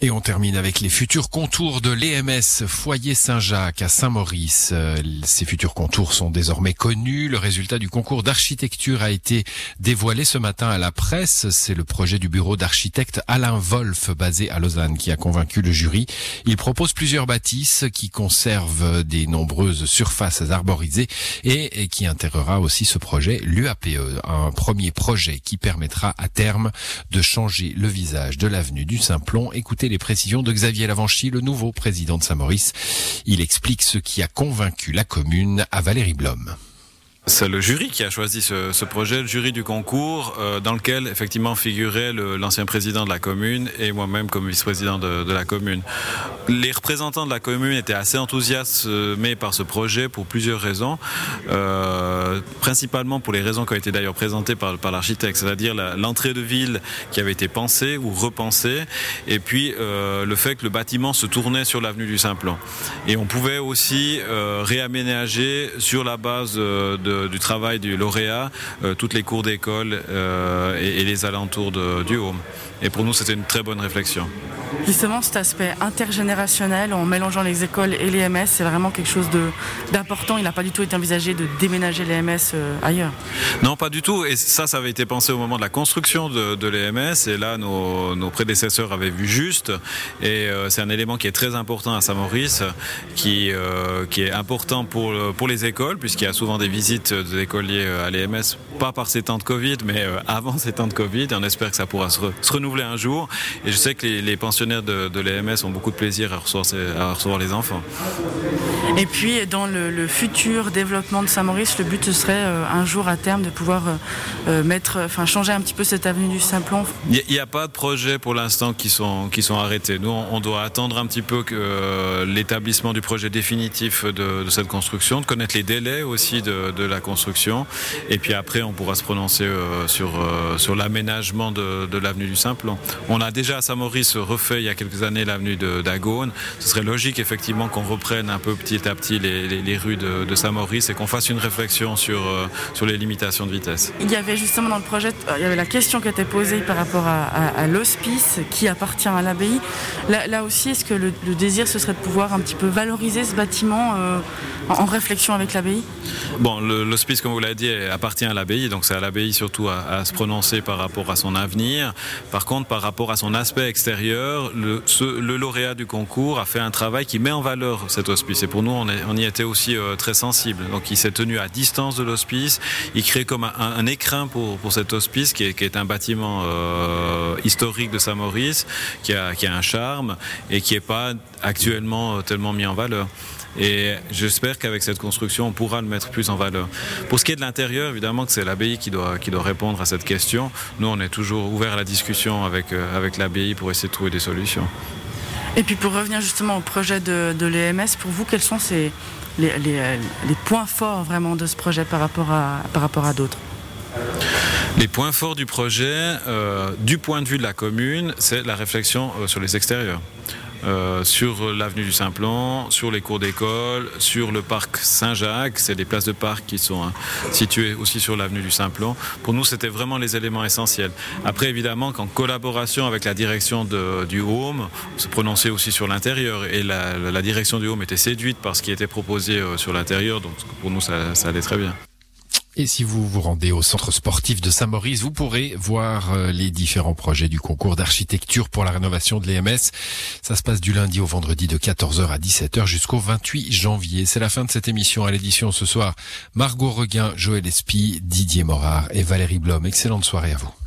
Et on termine avec les futurs contours de l'EMS Foyer Saint-Jacques à Saint-Maurice. Euh, Ces futurs contours sont désormais connus. Le résultat du concours d'architecture a été dévoilé ce matin à la presse. C'est le projet du bureau d'architecte Alain Wolf basé à Lausanne qui a convaincu le jury. Il propose plusieurs bâtisses qui conservent des nombreuses surfaces arborisées et, qui intégrera aussi ce projet l'UAPE, un premier projet qui permettra à terme de changer le visage de l'avenue du Simplon. Écoutez les précisions de Xavier Lavanchy, le nouveau président de Saint-Maurice. Il explique ce qui a convaincu la commune à Valérie Blom. C'est le jury qui a choisi ce, projet, le jury du concours, euh, dans lequel effectivement figurait l'ancien président de la commune et moi-même comme vice-président de, la commune. Les représentants de la commune étaient assez enthousiasmés par ce projet pour plusieurs raisons, euh, principalement pour les raisons qui ont été d'ailleurs présentées par, l'architecte, c'est-à-dire l'entrée de ville qui avait été pensée ou repensée, et puis euh, le fait que le bâtiment se tournait sur l'avenue du Simplon. Et on pouvait aussi réaménager sur la base de du travail du lauréat, euh, toutes les cours d'école euh, et, les alentours du Home. Et pour nous, c'était une très bonne réflexion. Justement, cet aspect intergénérationnel en mélangeant les écoles et les MS, c'est vraiment quelque chose d'important. Il n'a pas du tout été envisagé de déménager les MS euh, ailleurs. Non, pas du tout. Et ça, ça avait été pensé au moment de la construction de, l'EMS. Et là, nos, prédécesseurs avaient vu juste. Et euh, c'est un élément qui est très important à Saint-Maurice, qui, euh, est important pour, pour les écoles, puisqu'il y a souvent des visites d'écoliers à l'EMS, pas par ces temps de Covid, mais avant ces temps de Covid. Et on espère que ça pourra se, se renouveler un jour. Et je sais que les, les pensionnaires de, de l'EMS ont beaucoup de plaisir à recevoir, à recevoir, les enfants. Et puis dans le, le futur développement de Saint-Maurice, le but ce serait euh, un jour à terme de pouvoir euh, mettre, enfin changer un petit peu cette avenue du Simplon. Il n'y a, a, pas de projet pour l'instant qui sont, qui sont arrêtés. Nous, on, on doit attendre un petit peu que euh, l'établissement du projet définitif de, de, cette construction, de connaître les délais aussi de, de, la construction. Et puis après, on pourra se prononcer euh, sur, sur l'aménagement de, de l'avenue du Simplon. On a déjà à Saint-Maurice refait il y a quelques années l'avenue d'Agone. Ce serait logique effectivement qu'on reprenne un peu petit à petit les, les, les rues de, de Saint-Maurice et qu'on fasse une réflexion sur, euh, sur les limitations de vitesse. Il y avait justement dans le projet, il y avait la question qui était posée par rapport à, à, à l'hospice qui appartient à l'abbaye. Là, là, aussi, est-ce que le, le, désir ce serait de pouvoir un petit peu valoriser ce bâtiment euh, en, en, réflexion avec l'abbaye? Bon, l'hospice, comme vous l'avez dit, appartient à l'abbaye, donc c'est à l'abbaye surtout à, à, se prononcer par rapport à son avenir. Par contre, par rapport à son aspect extérieur, le, lauréat du concours a fait un travail qui met en valeur cet hospice. Et pour nous, on, y était aussi euh, très sensible. Donc il s'est tenu à distance de l'hospice. Il crée comme un, écrin pour, cet hospice qui est, un bâtiment euh, historique de Saint-Maurice, qui a, qui a un charme et qui n'est pas actuellement tellement mis en valeur. Et j'espère qu'avec cette construction, on pourra le mettre plus en valeur. Pour ce qui est de l'intérieur, évidemment que c'est l'abbaye qui doit, qui doit répondre à cette question. Nous, on est toujours ouvert à la discussion avec, euh, avec l'abbaye pour essayer de trouver des solutions. Et puis pour revenir justement au projet de, de l'EMS, pour vous, quels sont ces, les, les, les, points forts vraiment de ce projet par rapport à, par rapport à d'autres? Les points forts du projet, euh, du point de vue de la commune, c'est la réflexion euh, sur les extérieurs. Euh, sur l'avenue du Simplon, sur les cours d'école, sur le parc Saint-Jacques, c'est des places de parc qui sont hein, situées aussi sur l'avenue du Simplon. Pour nous, c'était vraiment les éléments essentiels. Après, évidemment, qu'en collaboration avec la direction du Home, on se prononçait aussi sur l'intérieur et la, direction du Home était séduite par ce qui était proposé euh, sur l'intérieur, donc pour nous, ça allait très bien. Et si vous vous rendez au centre sportif de Saint-Maurice, vous pourrez voir euh, les différents projets du concours d'architecture pour la rénovation de l'EMS. Ça se passe du lundi au vendredi de 14h à 17h jusqu'au 28 janvier. C'est la fin de cette émission à l'édition ce soir. Margot Reguin, Joël Espy, Didier Morard et Valérie Blom. Excellente soirée à vous.